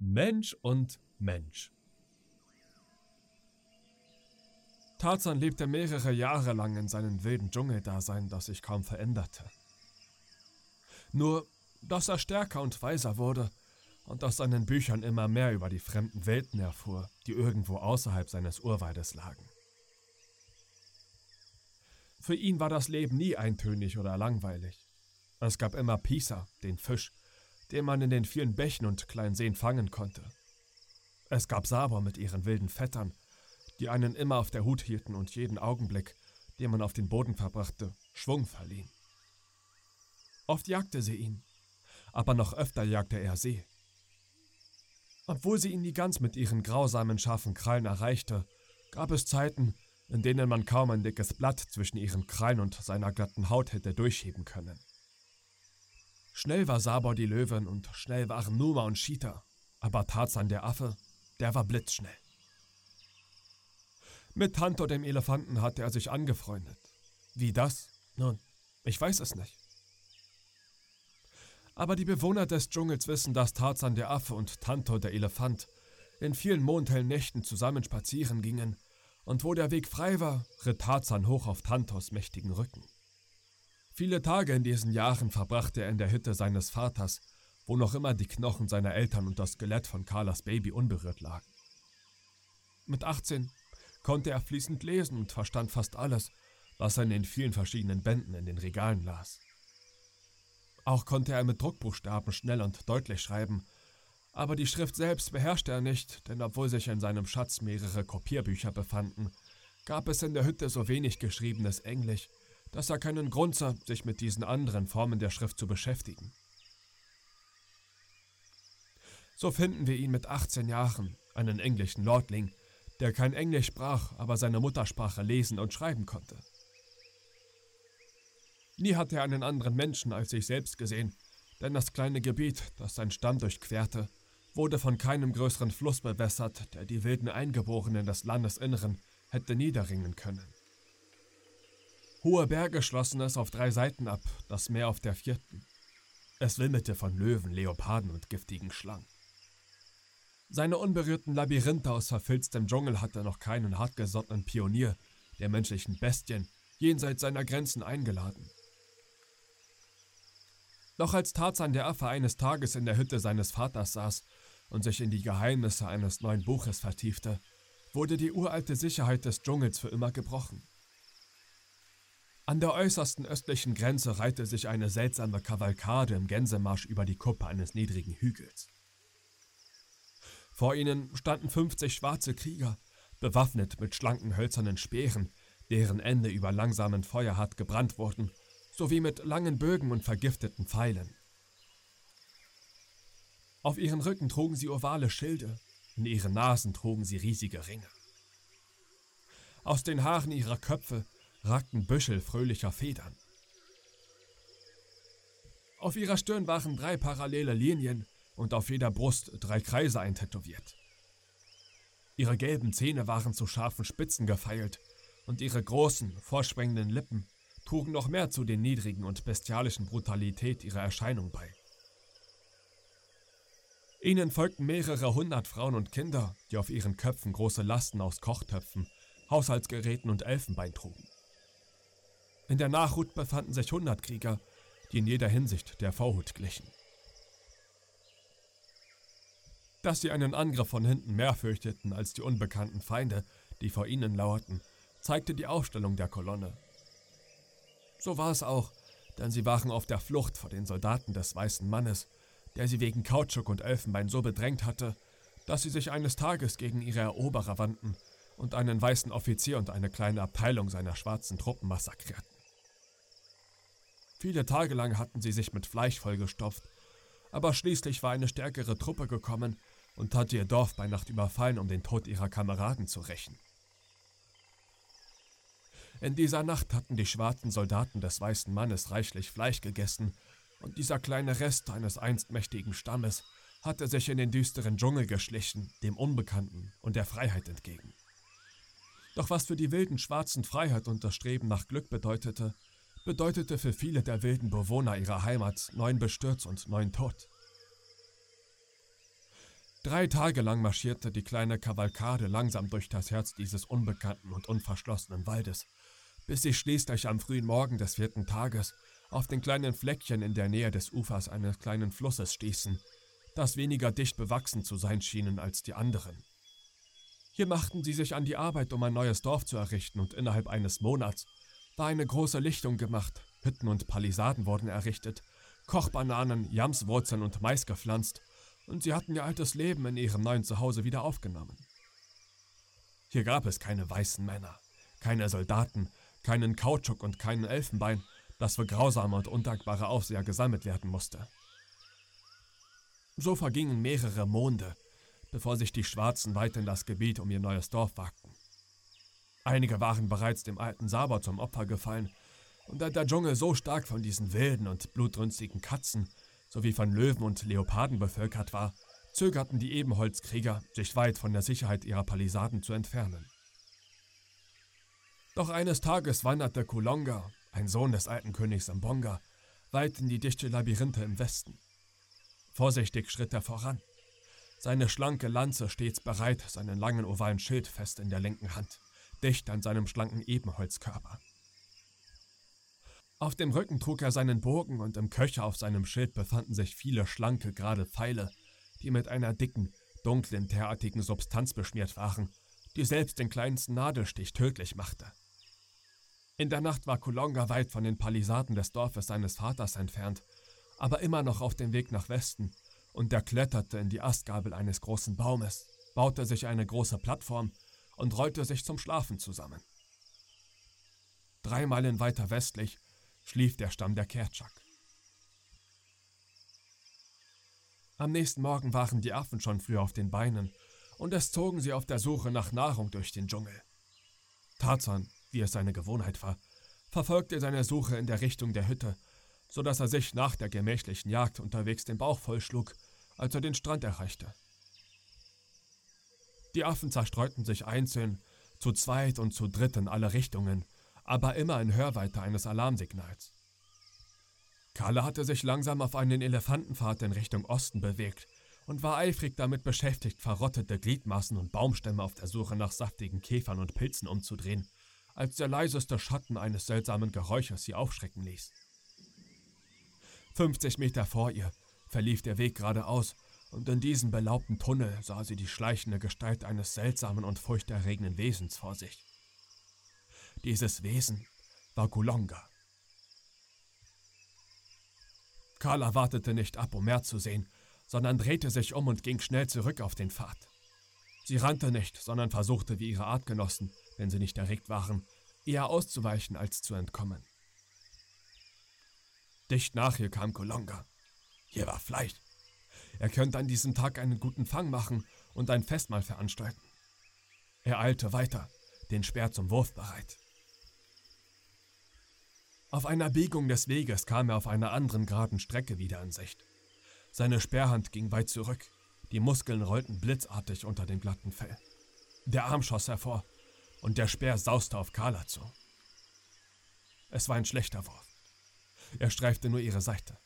Mensch und Mensch. Tarzan lebte mehrere Jahre lang in seinem wilden Dschungeldasein, das sich kaum veränderte. Nur, dass er stärker und weiser wurde und aus seinen Büchern immer mehr über die fremden Welten erfuhr, die irgendwo außerhalb seines Urwaldes lagen. Für ihn war das Leben nie eintönig oder langweilig. Es gab immer Pisa, den Fisch, den man in den vielen Bächen und kleinen Seen fangen konnte. Es gab Saber mit ihren wilden Vettern, die einen immer auf der Hut hielten und jeden Augenblick, den man auf den Boden verbrachte, Schwung verliehen. Oft jagte sie ihn, aber noch öfter jagte er sie. Obwohl sie ihn nie ganz mit ihren grausamen scharfen Krallen erreichte, gab es Zeiten, in denen man kaum ein dickes Blatt zwischen ihren Krallen und seiner glatten Haut hätte durchschieben können. Schnell war Sabor die Löwin und schnell waren Numa und Cheetah, aber Tarzan der Affe, der war blitzschnell. Mit Tanto dem Elefanten hatte er sich angefreundet. Wie das? Nun, ich weiß es nicht. Aber die Bewohner des Dschungels wissen, dass Tarzan der Affe und Tanto der Elefant in vielen mondhellen Nächten zusammen spazieren gingen, und wo der Weg frei war, ritt Tarzan hoch auf Tantos mächtigen Rücken. Viele Tage in diesen Jahren verbrachte er in der Hütte seines Vaters, wo noch immer die Knochen seiner Eltern und das Skelett von Carlas Baby unberührt lagen. Mit 18 konnte er fließend lesen und verstand fast alles, was er in den vielen verschiedenen Bänden in den Regalen las. Auch konnte er mit Druckbuchstaben schnell und deutlich schreiben, aber die Schrift selbst beherrschte er nicht, denn obwohl sich in seinem Schatz mehrere Kopierbücher befanden, gab es in der Hütte so wenig geschriebenes Englisch, dass er keinen Grund sah, sich mit diesen anderen Formen der Schrift zu beschäftigen. So finden wir ihn mit 18 Jahren, einen englischen Lordling, der kein Englisch sprach, aber seine Muttersprache lesen und schreiben konnte. Nie hat er einen anderen Menschen als sich selbst gesehen, denn das kleine Gebiet, das sein Stamm durchquerte, wurde von keinem größeren Fluss bewässert, der die wilden Eingeborenen des Landesinneren hätte niederringen können. Hohe Berge schlossen es auf drei Seiten ab, das Meer auf der vierten. Es wimmelte von Löwen, Leoparden und giftigen Schlangen. Seine unberührten Labyrinthe aus verfilztem Dschungel hatte noch keinen hartgesottenen Pionier der menschlichen Bestien jenseits seiner Grenzen eingeladen. Doch als Tarzan der Affe eines Tages in der Hütte seines Vaters saß und sich in die Geheimnisse eines neuen Buches vertiefte, wurde die uralte Sicherheit des Dschungels für immer gebrochen. An der äußersten östlichen Grenze reihte sich eine seltsame Kavalkade im Gänsemarsch über die Kuppe eines niedrigen Hügels. Vor ihnen standen 50 schwarze Krieger, bewaffnet mit schlanken hölzernen Speeren, deren Ende über langsamen Feuer hart gebrannt wurden, sowie mit langen Bögen und vergifteten Pfeilen. Auf ihren Rücken trugen sie ovale Schilde, in ihren Nasen trugen sie riesige Ringe. Aus den Haaren ihrer Köpfe ragten Büschel fröhlicher Federn. Auf ihrer Stirn waren drei parallele Linien und auf jeder Brust drei Kreise eintätowiert. Ihre gelben Zähne waren zu scharfen Spitzen gefeilt und ihre großen, vorspringenden Lippen trugen noch mehr zu den niedrigen und bestialischen Brutalität ihrer Erscheinung bei. Ihnen folgten mehrere hundert Frauen und Kinder, die auf ihren Köpfen große Lasten aus Kochtöpfen, Haushaltsgeräten und Elfenbein trugen. In der Nachhut befanden sich hundert Krieger, die in jeder Hinsicht der Vorhut glichen. Dass sie einen Angriff von hinten mehr fürchteten als die unbekannten Feinde, die vor ihnen lauerten, zeigte die Aufstellung der Kolonne. So war es auch, denn sie waren auf der Flucht vor den Soldaten des weißen Mannes, der sie wegen Kautschuk und Elfenbein so bedrängt hatte, dass sie sich eines Tages gegen ihre Eroberer wandten und einen weißen Offizier und eine kleine Abteilung seiner schwarzen Truppen massakrierten. Viele Tage lang hatten sie sich mit Fleisch vollgestopft, aber schließlich war eine stärkere Truppe gekommen und hatte ihr Dorf bei Nacht überfallen, um den Tod ihrer Kameraden zu rächen. In dieser Nacht hatten die schwarzen Soldaten des weißen Mannes reichlich Fleisch gegessen, und dieser kleine Rest eines einst mächtigen Stammes hatte sich in den düsteren Dschungel geschlichen, dem Unbekannten und der Freiheit entgegen. Doch was für die wilden Schwarzen Freiheit und das Streben nach Glück bedeutete, bedeutete für viele der wilden Bewohner ihrer Heimat neuen Bestürz und neuen Tod. Drei Tage lang marschierte die kleine Kavalkade langsam durch das Herz dieses unbekannten und unverschlossenen Waldes, bis sie schließlich am frühen Morgen des vierten Tages auf den kleinen Fleckchen in der Nähe des Ufers eines kleinen Flusses stießen, das weniger dicht bewachsen zu sein schienen als die anderen. Hier machten sie sich an die Arbeit, um ein neues Dorf zu errichten, und innerhalb eines Monats war eine große Lichtung gemacht, Hütten und Palisaden wurden errichtet, Kochbananen, Jamswurzeln und Mais gepflanzt, und sie hatten ihr altes Leben in ihrem neuen Zuhause wieder aufgenommen. Hier gab es keine weißen Männer, keine Soldaten, keinen Kautschuk und keinen Elfenbein, das für grausame und undankbare Aufseher gesammelt werden musste. So vergingen mehrere Monde, bevor sich die Schwarzen weit in das Gebiet um ihr neues Dorf wagten. Einige waren bereits dem alten Saber zum Opfer gefallen, und da der Dschungel so stark von diesen wilden und blutrünstigen Katzen sowie von Löwen und Leoparden bevölkert war, zögerten die Ebenholzkrieger, sich weit von der Sicherheit ihrer Palisaden zu entfernen. Doch eines Tages wanderte Kulonga, ein Sohn des alten Königs Mbonga, weit in die dichte Labyrinthe im Westen. Vorsichtig schritt er voran, seine schlanke Lanze stets bereit, seinen langen ovalen Schild fest in der linken Hand, dicht an seinem schlanken Ebenholzkörper. Auf dem Rücken trug er seinen Bogen und im Köcher auf seinem Schild befanden sich viele schlanke, gerade Pfeile, die mit einer dicken, dunklen, teerartigen Substanz beschmiert waren, die selbst den kleinsten Nadelstich tödlich machte. In der Nacht war Kulonga weit von den Palisaden des Dorfes seines Vaters entfernt, aber immer noch auf dem Weg nach Westen, und er kletterte in die Astgabel eines großen Baumes, baute sich eine große Plattform und rollte sich zum Schlafen zusammen. Drei Meilen weiter westlich schlief der Stamm der Kertschak. Am nächsten Morgen waren die Affen schon früh auf den Beinen, und es zogen sie auf der Suche nach Nahrung durch den Dschungel. Tarzan, wie es seine Gewohnheit war, verfolgte seine Suche in der Richtung der Hütte, so dass er sich nach der gemächlichen Jagd unterwegs den Bauch vollschlug, als er den Strand erreichte. Die Affen zerstreuten sich einzeln, zu zweit und zu dritt in alle Richtungen, aber immer in Hörweite eines Alarmsignals. Carla hatte sich langsam auf einen Elefantenpfad in Richtung Osten bewegt und war eifrig damit beschäftigt, verrottete Gliedmaßen und Baumstämme auf der Suche nach saftigen Käfern und Pilzen umzudrehen, als der leiseste Schatten eines seltsamen Geräusches sie aufschrecken ließ. 50 Meter vor ihr verlief der Weg geradeaus, und in diesem belaubten Tunnel sah sie die schleichende Gestalt eines seltsamen und furchterregenden Wesens vor sich. Dieses Wesen war Kulonga. Carla wartete nicht ab, um mehr zu sehen, sondern drehte sich um und ging schnell zurück auf den Pfad. Sie rannte nicht, sondern versuchte wie ihre Artgenossen, wenn sie nicht erregt waren, eher auszuweichen als zu entkommen. Dicht nach ihr kam Kolonga. Hier war Fleisch. Er könnte an diesem Tag einen guten Fang machen und ein Festmahl veranstalten. Er eilte weiter, den Speer zum Wurf bereit. Auf einer Biegung des Weges kam er auf einer anderen geraden Strecke wieder in Sicht. Seine Sperrhand ging weit zurück, die Muskeln rollten blitzartig unter dem glatten Fell. Der Arm schoss hervor und der Speer sauste auf Carla zu. Es war ein schlechter Wurf. Er streifte nur ihre Seite.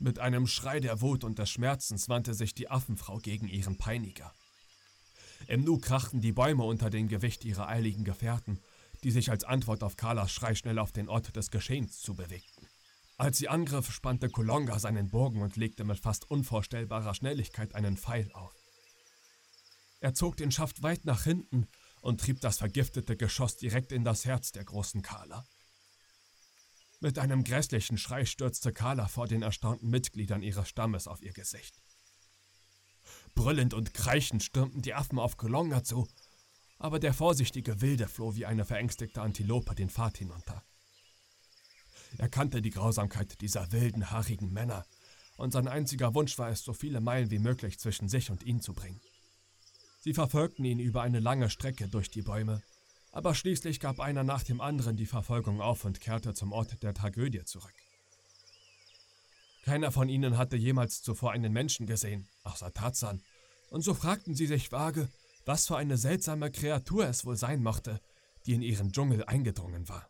Mit einem Schrei der Wut und des Schmerzens wandte sich die Affenfrau gegen ihren Peiniger. Im Nu krachten die Bäume unter dem Gewicht ihrer eiligen Gefährten die sich als Antwort auf Carlas Schrei schnell auf den Ort des Geschehens zubewegten. Als sie angriff, spannte Kolonga seinen Bogen und legte mit fast unvorstellbarer Schnelligkeit einen Pfeil auf. Er zog den Schaft weit nach hinten und trieb das vergiftete Geschoss direkt in das Herz der großen Carla. Mit einem grässlichen Schrei stürzte Carla vor den erstaunten Mitgliedern ihres Stammes auf ihr Gesicht. Brüllend und kreischend stürmten die Affen auf Kolonga zu aber der vorsichtige Wilde floh wie eine verängstigte Antilope den Pfad hinunter. Er kannte die Grausamkeit dieser wilden, haarigen Männer, und sein einziger Wunsch war es, so viele Meilen wie möglich zwischen sich und ihn zu bringen. Sie verfolgten ihn über eine lange Strecke durch die Bäume, aber schließlich gab einer nach dem anderen die Verfolgung auf und kehrte zum Ort der Tragödie zurück. Keiner von ihnen hatte jemals zuvor einen Menschen gesehen, außer Tarzan, und so fragten sie sich vage, was für eine seltsame Kreatur es wohl sein mochte, die in ihren Dschungel eingedrungen war.